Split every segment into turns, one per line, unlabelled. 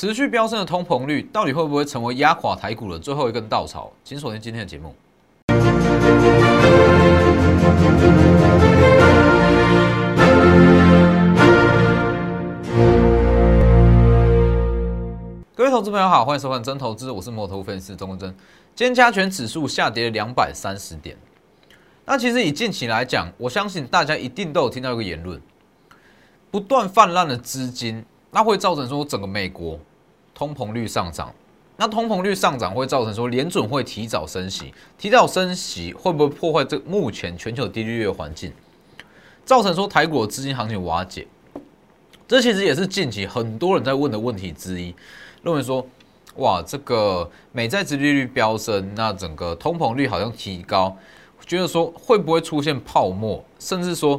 持续飙升的通膨率到底会不会成为压垮台股的最后一根稻草？请锁定今天的节目。各位投资朋友好，欢迎收看真投资，我是摩头分析师钟文真。今天加权指数下跌了两百三十点。那其实以近期来讲，我相信大家一定都有听到一个言论：不断泛滥的资金，那会造成说整个美国通膨率上涨。那通膨率上涨会造成说联准会提早升息，提早升息会不会破坏这目前全球低利率的环境，造成说台股的资金行情瓦解？这其实也是近期很多人在问的问题之一。认为说，哇，这个美债殖利率飙升，那整个通膨率好像提高，觉得说会不会出现泡沫，甚至说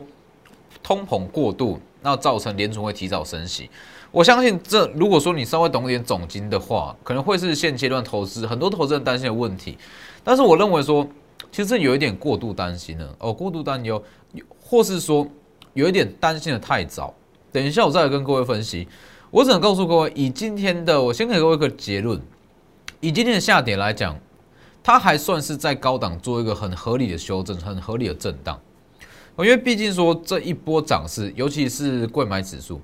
通膨过度，那造成联储会提早升息。我相信这，如果说你稍微懂一点总金的话，可能会是现阶段投资很多投资人担心的问题。但是我认为说，其实有一点过度担心了哦，过度担忧，或是说有一点担心的太早。等一下我再来跟各位分析。我只能告诉各位，以今天的我先给各位一个结论，以今天的下跌来讲，它还算是在高档做一个很合理的修正，很合理的震荡。因为毕竟说这一波涨势，尤其是贵买指数，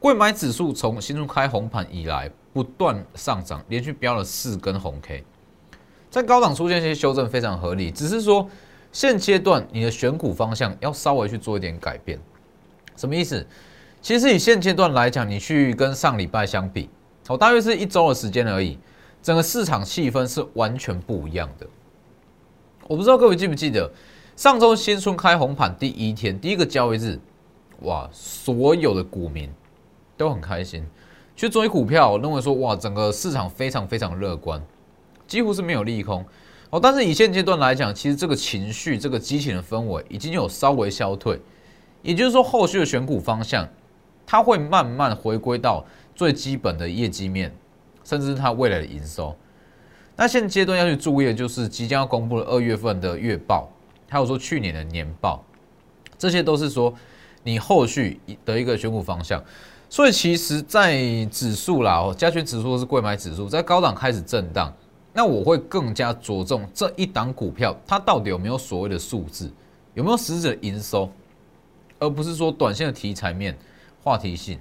贵买指数从新春开红盘以来不断上涨，连续飙了四根红 K，在高档出现一些修正非常合理。只是说现阶段你的选股方向要稍微去做一点改变，什么意思？其实以现阶段来讲，你去跟上礼拜相比，哦，大约是一周的时间而已，整个市场气氛是完全不一样的。我不知道各位记不记得，上周新春开红盘第一天，第一个交易日，哇，所有的股民都很开心，去追股票，我认为说哇，整个市场非常非常乐观，几乎是没有利空。哦，但是以现阶段来讲，其实这个情绪、这个激情的氛围已经有稍微消退，也就是说，后续的选股方向。它会慢慢回归到最基本的业绩面，甚至是它未来的营收。那现阶段要去注意的就是即将要公布的二月份的月报，还有说去年的年报，这些都是说你后续的一个选股方向。所以其实，在指数啦，哦，加权指数是贵买指数，在高档开始震荡，那我会更加着重这一档股票，它到底有没有所谓的数字，有没有实质的营收，而不是说短线的题材面。话题性，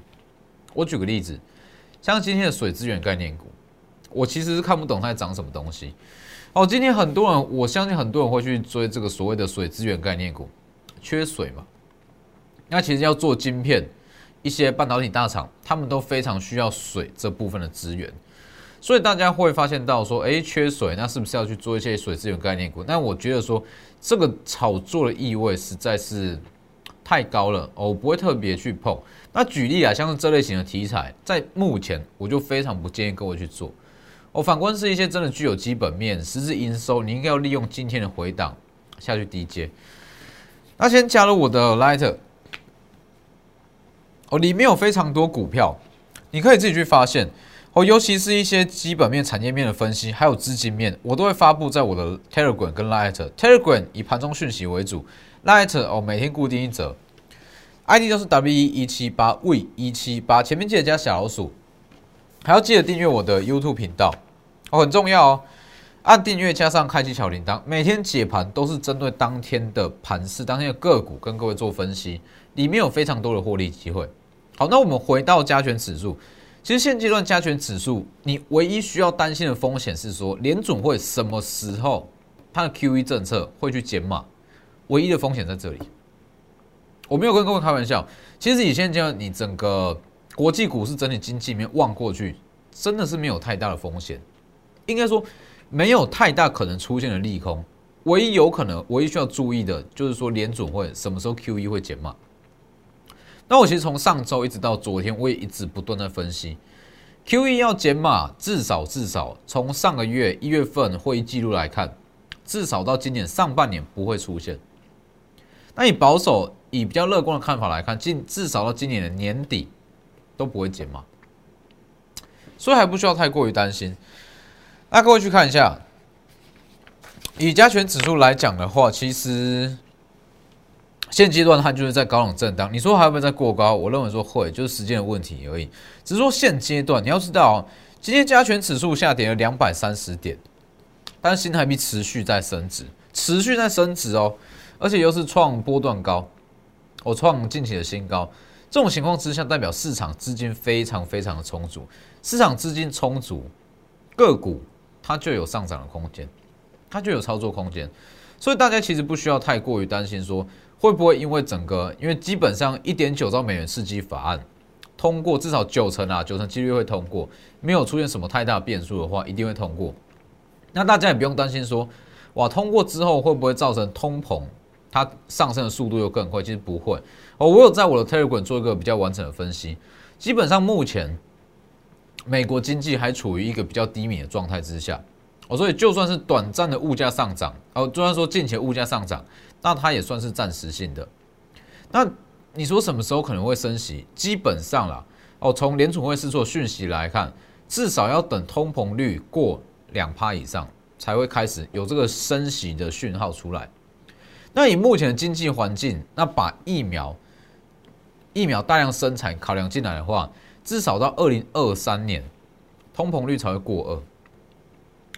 我举个例子，像今天的水资源概念股，我其实是看不懂它在涨什么东西。哦，今天很多人，我相信很多人会去追这个所谓的水资源概念股，缺水嘛？那其实要做晶片，一些半导体大厂，他们都非常需要水这部分的资源，所以大家会发现到说，哎，缺水，那是不是要去做一些水资源概念股？但我觉得说，这个炒作的意味实在是太高了，我不会特别去碰。那举例啊，像是这类型的题材，在目前我就非常不建议各位去做。我反观是一些真的具有基本面、实质营收，你应该要利用今天的回档下去低接。那先加入我的 Lighter，哦，里面有非常多股票，你可以自己去发现。哦，尤其是一些基本面、产业面的分析，还有资金面，我都会发布在我的 Telegram 跟 Light。Telegram 以盘中讯息为主，Light 哦每天固定一则。ID 都是 W 一一七八 V 一七八，前面记得加小老鼠，还要记得订阅我的 YouTube 频道哦，很重要哦。按订阅加上开启小铃铛，每天解盘都是针对当天的盘势、当天的个股跟各位做分析，里面有非常多的获利机会。好，那我们回到加权指数，其实现阶段加权指数，你唯一需要担心的风险是说，联准会什么时候它的 QE 政策会去减码，唯一的风险在这里。我没有跟各位开玩笑，其实以现在你整个国际股市整体经济里面望过去，真的是没有太大的风险，应该说没有太大可能出现的利空。唯一有可能、唯一需要注意的就是说联准会什么时候 QE 会减码。那我其实从上周一直到昨天，我也一直不断的分析，QE 要减码，至少至少从上个月一月份会议记录来看，至少到今年上半年不会出现。那你保守？以比较乐观的看法来看，今至少到今年的年底都不会减码，所以还不需要太过于担心。那各位去看一下，以加权指数来讲的话，其实现阶段它就是在高冷震荡。你说还会不会再过高？我认为说会，就是时间的问题而已。只是说现阶段你要知道，今天加权指数下跌了两百三十点，但是新台币持续在升值，持续在升值哦，而且又是创波段高，我创近期的新高。这种情况之下，代表市场资金非常非常的充足，市场资金充足，个股它就有上涨的空间，它就有操作空间。所以大家其实不需要太过于担心，说会不会因为整个，因为基本上一点九兆美元刺激法案通过，至少九成啊，九成几率会通过，没有出现什么太大变数的话，一定会通过。那大家也不用担心说，哇，通过之后会不会造成通膨，它上升的速度又更快？其实不会。哦，我有在我的 Telegram 做一个比较完整的分析，基本上目前美国经济还处于一个比较低迷的状态之下。哦，所以就算是短暂的物价上涨，哦，就算说近期物价上涨，那它也算是暂时性的。那你说什么时候可能会升息？基本上啦，哦，从联储会试错讯息来看，至少要等通膨率过两趴以上，才会开始有这个升息的讯号出来。那以目前的经济环境，那把疫苗疫苗大量生产考量进来的话，至少到二零二三年，通膨率才会过二。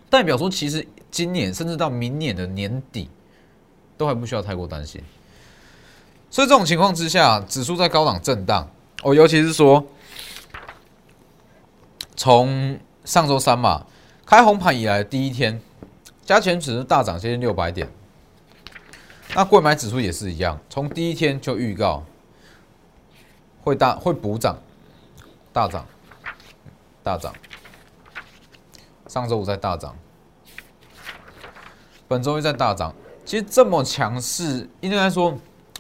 代表说，其实今年甚至到明年的年底，都还不需要太过担心。所以这种情况之下，指数在高档震荡哦，尤其是说，从上周三嘛开红盘以来第一天，加权指数大涨接近六百点，那贵买指数也是一样，从第一天就预告会大会补涨，大涨，大涨。上周五在大涨，本周一在大涨。其实这么强势，应该说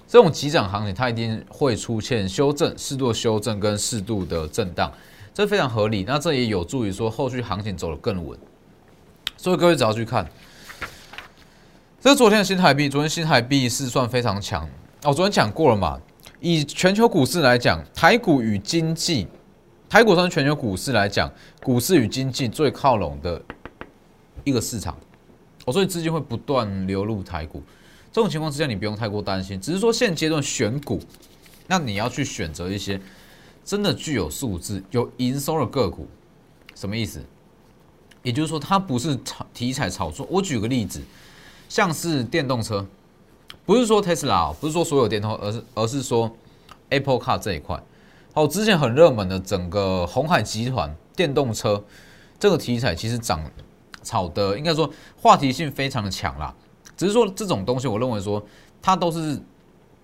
这种急涨行情，它一定会出现修正、适度的修正跟适度的震荡，这非常合理。那这也有助于说后续行情走得更稳。所以各位只要去看，这是昨天的新台币，昨天新台币是算非常强。我昨天讲过了嘛，以全球股市来讲，台股与经济。台股从全球股市来讲，股市与经济最靠拢的一个市场，哦，所以资金会不断流入台股。这种情况之下，你不用太过担心。只是说现阶段选股，那你要去选择一些真的具有素质、有营收的个股。什么意思？也就是说，它不是炒题材炒作。我举个例子，像是电动车，不是说 Tesla，不是说所有电动，而是而是说 Apple Car 这一块。好，之前很热门的整个红海集团电动车这个题材，其实涨炒的应该说话题性非常的强啦。只是说这种东西，我认为说它都是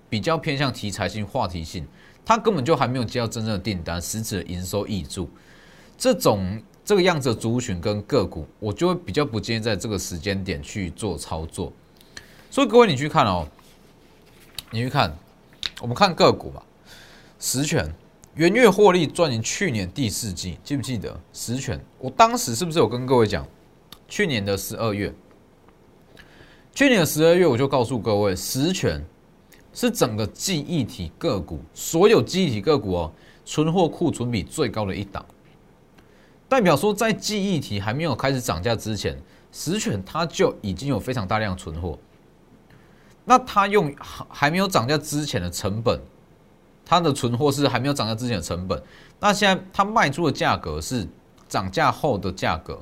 比较偏向题材性、话题性，它根本就还没有接到真正的订单，实质的营收溢注。这种这个样子的族群跟个股，我就会比较不建议在这个时间点去做操作。所以各位，你去看哦，你去看，我们看个股吧，实权。元月获利赚赢去年第四季，记不记得实权？我当时是不是有跟各位讲？去年的十二月，去年的十二月我就告诉各位，实权是整个记忆体个股，所有记忆体个股哦，存货库存比最高的一档，代表说在记忆体还没有开始涨价之前，实权它就已经有非常大量存货，那它用还没有涨价之前的成本。它的存货是还没有涨价之前的成本，那现在它卖出的价格是涨价后的价格，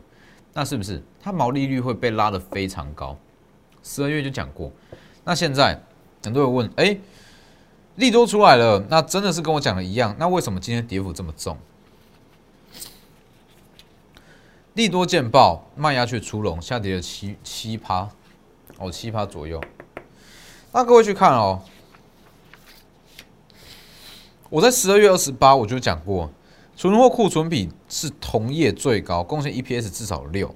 那是不是它毛利率会被拉得非常高？十二月就讲过，那现在很多人问，哎，利多出来了，那真的是跟我讲的一样？那为什么今天跌幅这么重？利多见报，卖压却出笼，下跌了七七趴，哦，七趴左右。那各位去看哦。我在十二月二十八我就讲过，存货库存比是同业最高，贡献 EPS 至少六。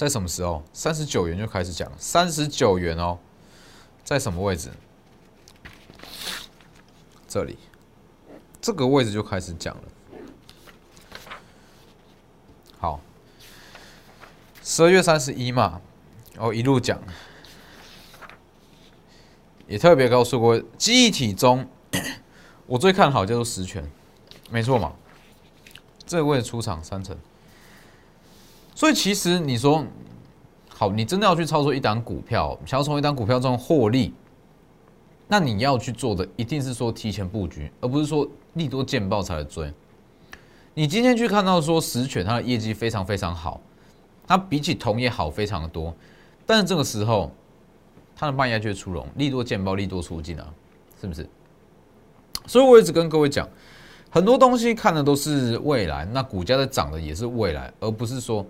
在什么时候？三十九元就开始讲，三十九元哦，在什么位置？这里，这个位置就开始讲了。好，十二月三十一嘛，哦，一路讲，也特别告诉过记忆体中。我最看好叫做实权，没错嘛，这个位置出场三成，所以其实你说好，你真的要去操作一档股票，想要从一档股票中获利，那你要去做的一定是说提前布局，而不是说利多见报才来追。你今天去看到说实权它的业绩非常非常好，它比起同业好非常的多，但是这个时候它的卖压却出笼，利多见报，利多出尽啊，是不是？所以我一直跟各位讲，很多东西看的都是未来，那股价在涨的也是未来，而不是说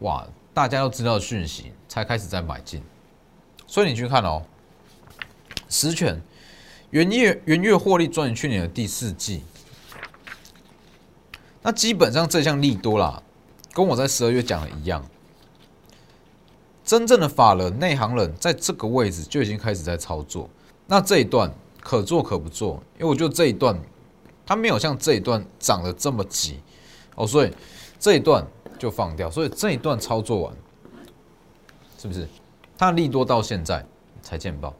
哇大家都知道讯息才开始在买进。所以你去看哦，实权元月元月获利赚去年的第四季。那基本上这项利多啦，跟我在十二月讲的一样，真正的法人、内行人在这个位置就已经开始在操作。那这一段可做可不做，因为我觉得这一段它没有像这一段涨得这么急哦，所以这一段就放掉。所以这一段操作完，是不是它利多到现在才见报？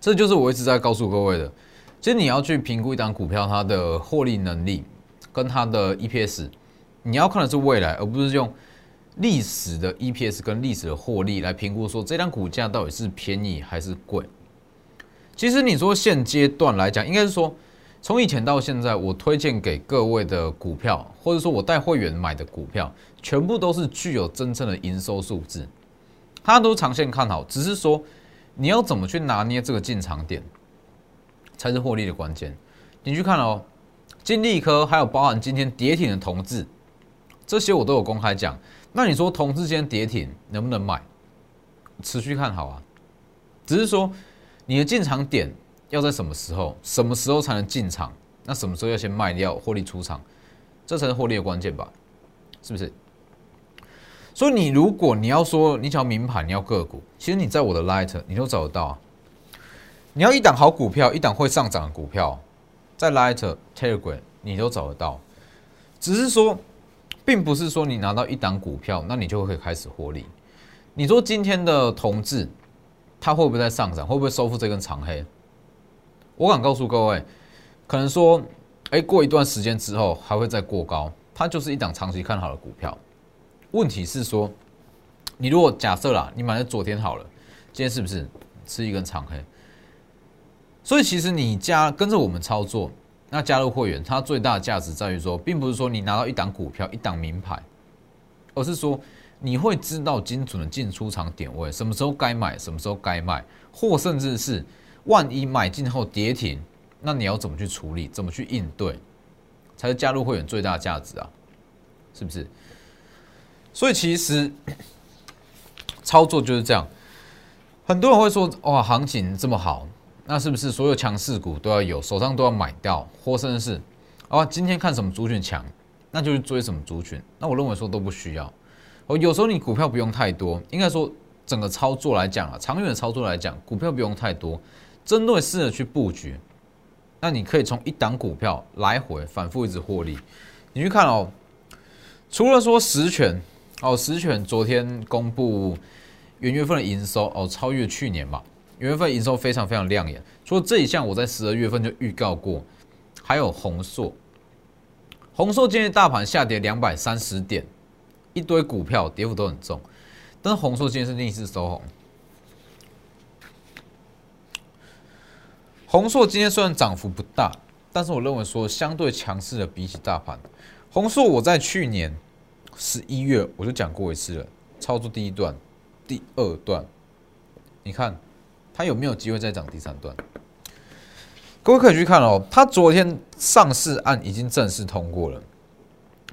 这就是我一直在告诉各位的，其实你要去评估一档股票它的获利能力。跟它的 EPS，你要看的是未来，而不是用历史的 EPS 跟历史的获利来评估说这张股价到底是便宜还是贵。其实你说现阶段来讲，应该是说从以前到现在，我推荐给各位的股票，或者说我带会员买的股票，全部都是具有真正的营收数字，它都长线看好，只是说你要怎么去拿捏这个进场点，才是获利的关键。你去看哦。金利科还有包含今天跌停的同志，这些我都有公开讲。那你说同志今天跌停能不能买？持续看好啊，只是说你的进场点要在什么时候？什么时候才能进场？那什么时候要先卖掉获利出场？这才是获利的关键吧？是不是？所以你如果你要说你想要名牌，你要个股，其实你在我的 Light 你都找得到。你要一档好股票，一档会上涨的股票。在 Light Telegram 你都找得到，只是说，并不是说你拿到一档股票，那你就可以开始获利。你说今天的同志，它会不会在上涨？会不会收复这根长黑？我敢告诉各位，可能说，哎，过一段时间之后还会再过高，它就是一档长期看好的股票。问题是说，你如果假设啦，你买在昨天好了，今天是不是吃一根长黑？所以其实你加跟着我们操作，那加入会员，它最大的价值在于说，并不是说你拿到一档股票、一档名牌，而是说你会知道精准的进出场点位，什么时候该买，什么时候该卖，或甚至是万一买进后跌停，那你要怎么去处理，怎么去应对，才是加入会员最大的价值啊，是不是？所以其实 操作就是这样，很多人会说哇，行情这么好。那是不是所有强势股都要有，手上都要买掉，或甚至是，啊，今天看什么族群强，那就去追什么族群？那我认为说都不需要。哦，有时候你股票不用太多，应该说整个操作来讲啊，长远的操作来讲，股票不用太多，针对式的去布局，那你可以从一档股票来回反复一直获利。你去看哦，除了说实权，哦，实权昨天公布元月份的营收，哦，超越去年嘛。元月份营收非常非常亮眼，除了这一项，我在十二月份就预告过，还有宏硕，宏硕今天大盘下跌两百三十点，一堆股票跌幅都很重，但是宏硕今天是逆势收红。宏硕今天虽然涨幅不大，但是我认为说相对强势的比起大盘，宏硕我在去年十一月我就讲过一次了，操作第一段、第二段，你看。它有没有机会再涨第三段？各位可以去看哦。它昨天上市案已经正式通过了，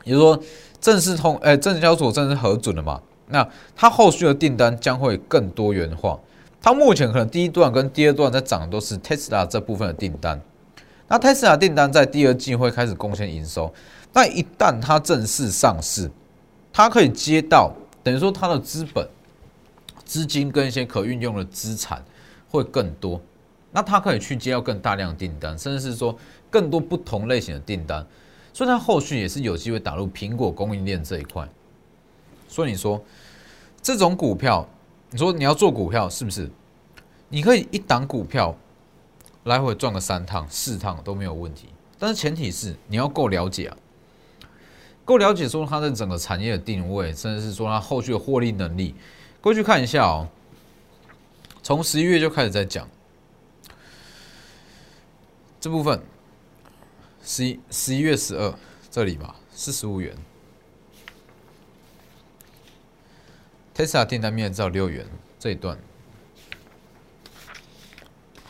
也就是说正式通，哎，证交所正式核准了嘛？那它后续的订单将会更多元化。它目前可能第一段跟第二段在涨都是 Tesla 这部分的订单。那 Tesla 订单在第二季会开始贡献营收。那一旦它正式上市，它可以接到等于说它的资本、资金跟一些可运用的资产。会更多，那它可以去接到更大量的订单，甚至是说更多不同类型的订单，所以它后续也是有机会打入苹果供应链这一块。所以你说这种股票，你说你要做股票是不是？你可以一档股票来回赚个三趟四趟都没有问题，但是前提是你要够了解啊，够了解说它的整个产业的定位，甚至是说它后续的获利能力。过去看一下哦。从十一月就开始在讲，这部分十一十一月十二这里吧，四十五元。Tesla 订单面照六元这一段，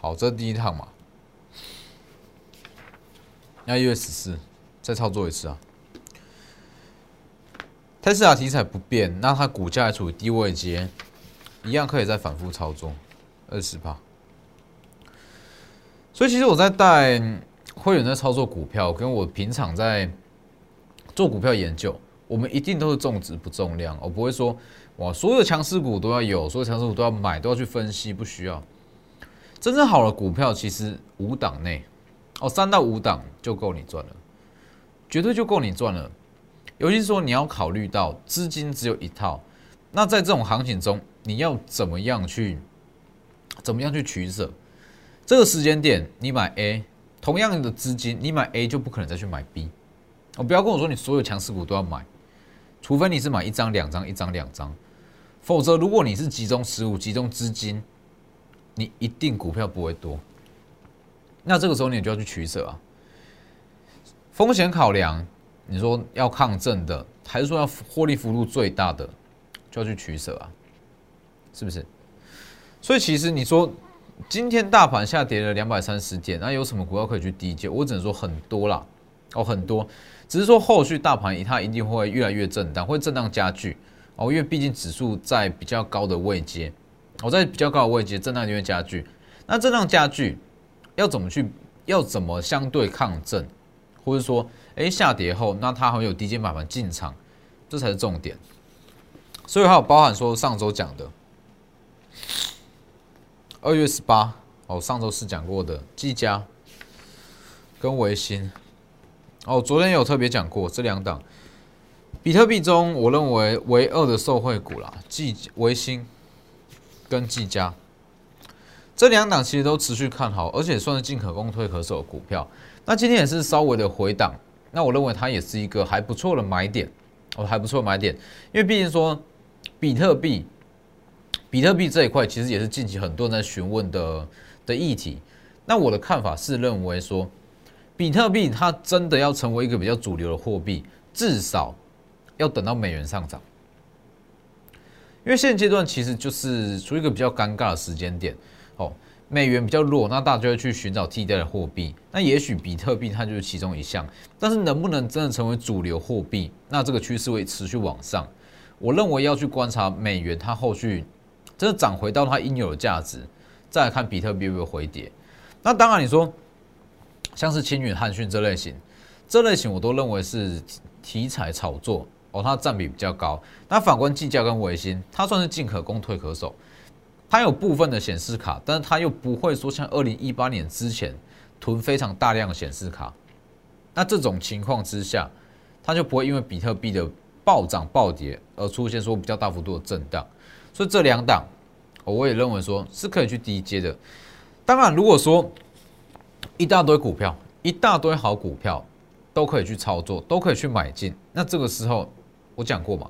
好，这是第一趟嘛。那一月十四再操作一次啊。特斯拉题材不变，那它股价还处于低位阶，一样可以再反复操作二十趴。所以其实我在带会员在操作股票，跟我平常在做股票研究，我们一定都是重质不重量，我不会说哇所有强势股都要有，所有强势股都要买，都要去分析，不需要。真正好的股票其实五档内哦，三到五档就够你赚了，绝对就够你赚了。尤其是说你要考虑到资金只有一套，那在这种行情中，你要怎么样去，怎么样去取舍？这个时间点你买 A，同样的资金你买 A 就不可能再去买 B。哦，不要跟我说你所有强势股都要买，除非你是买一张、两张、一张、两张，否则如果你是集中持股、集中资金，你一定股票不会多。那这个时候你就要去取舍啊，风险考量。你说要抗震的，还是说要获利幅度最大的，就要去取舍啊，是不是？所以其实你说今天大盘下跌了两百三十点，那有什么股票可以去低接？我只能说很多啦，哦，很多，只是说后续大盘它一定会越来越震荡，会震荡加剧哦，因为毕竟指数在比较高的位阶，我在比较高的位阶震荡就会加剧。那震荡加剧要怎么去？要怎么相对抗震？或者说？哎，下跌后，那它很有低阶买盘进场，这才是重点。所以还有包含说上周讲的二月十八，哦，上周是讲过的技嘉跟维新，哦，昨天有特别讲过这两档比特币中，我认为唯二的受惠股啦，技维新跟技嘉这两档其实都持续看好，而且算是进可攻退可守的股票。那今天也是稍微的回档。那我认为它也是一个还不错的买点，哦，还不错买点，因为毕竟说比特币，比特币这一块其实也是近期很多人在询问的的议题。那我的看法是认为说，比特币它真的要成为一个比较主流的货币，至少要等到美元上涨，因为现阶段其实就是处于一个比较尴尬的时间点，哦。美元比较弱，那大家就会去寻找替代的货币。那也许比特币它就是其中一项，但是能不能真的成为主流货币？那这个趋势会持续往上。我认为要去观察美元它后续真的涨回到它应有的价值，再来看比特币会不会回跌。那当然你说像是青云、汉讯这类型，这类型我都认为是题材炒作哦，它占比比较高。那反观计价跟维新，它算是进可攻退可守。它有部分的显示卡，但是它又不会说像二零一八年之前囤非常大量的显示卡。那这种情况之下，它就不会因为比特币的暴涨暴跌而出现说比较大幅度的震荡。所以这两档，我也认为说是可以去低阶的。当然，如果说一大堆股票，一大堆好股票都可以去操作，都可以去买进，那这个时候我讲过嘛。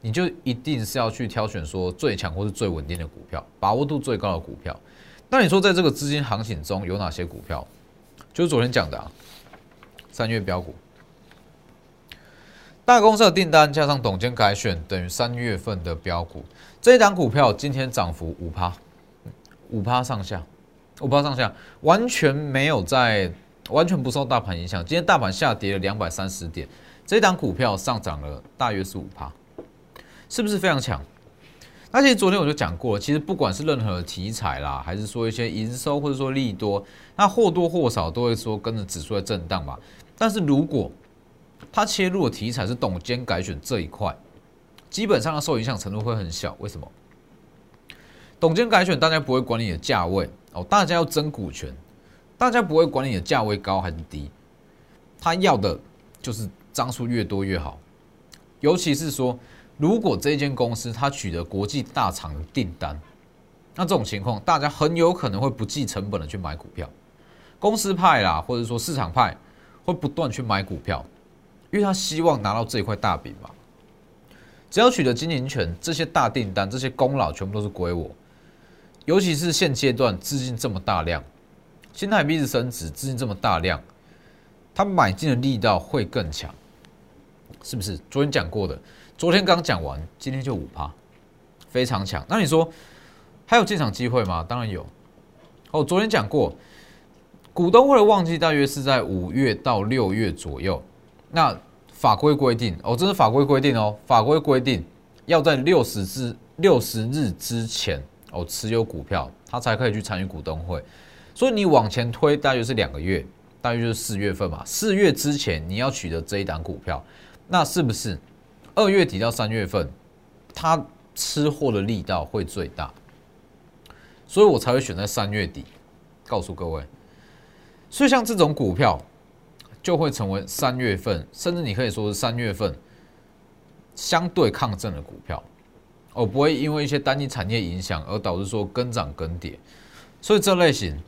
你就一定是要去挑选说最强或是最稳定的股票，把握度最高的股票。那你说在这个资金行情中有哪些股票？就是昨天讲的啊，三月标股，大公司的订单加上董监改选等于三月份的标股。这一档股票今天涨幅五趴，五趴上下，五趴上下，完全没有在，完全不受大盘影响。今天大盘下跌了两百三十点，这档股票上涨了大约是五趴。是不是非常强？那其实昨天我就讲过了，其实不管是任何题材啦，还是说一些营收或者说利多，那或多或少都会说跟着指数在震荡吧。但是如果它切入的题材是董监改选这一块，基本上它受影响程度会很小。为什么？董监改选大家不会管你的价位哦，大家要争股权，大家不会管你的价位高还是低，他要的就是张数越多越好，尤其是说。如果这间公司它取得国际大厂的订单，那这种情况，大家很有可能会不计成本的去买股票，公司派啦，或者说市场派会不断去买股票，因为他希望拿到这一块大饼嘛。只要取得经营权，这些大订单、这些功劳全部都是归我。尤其是现阶段资金这么大量，新台币是升值，资金这么大量，它买进的力道会更强，是不是？昨天讲过的，昨天刚讲完，今天就五趴，非常强。那你说还有进场机会吗？当然有。哦，昨天讲过，股东会的旺季大约是在五月到六月左右。那法规规定，哦，这是法规规定哦，法规规定要在六十日六十日之前哦持有股票，他才可以去参与股东会。所以你往前推，大约是两个月，大约就是四月份嘛。四月之前你要取得这一档股票，那是不是二月底到三月份，他吃货的力道会最大？所以我才会选在三月底，告诉各位。所以像这种股票。就会成为三月份，甚至你可以说是三月份相对抗震的股票，哦，不会因为一些单一产业影响而导致说跟涨跟跌，所以这类型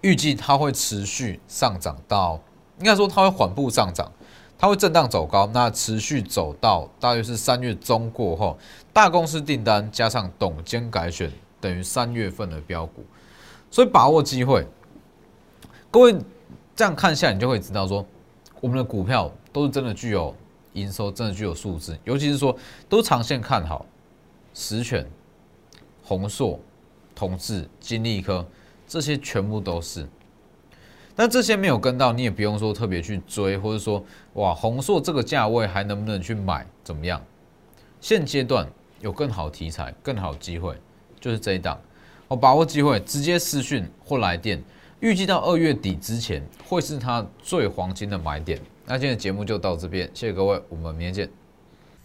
预计它会持续上涨到，应该说它会缓步上涨，它会震荡走高，那持续走到大约是三月中过后，大公司订单加上董监改选，等于三月份的标股，所以把握机会，各位。这样看下，你就会知道说，我们的股票都是真的具有营收，真的具有数字，尤其是说都长线看好，实权、宏硕、统治、金立科这些全部都是。但这些没有跟到，你也不用说特别去追，或者说哇，宏硕这个价位还能不能去买？怎么样？现阶段有更好题材、更好机会，就是这一档，我把握机会，直接私讯或来电。预计到二月底之前会是它最黄金的买点。那今天的节目就到这边，谢谢各位，我们明天见。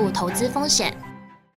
负投资风险。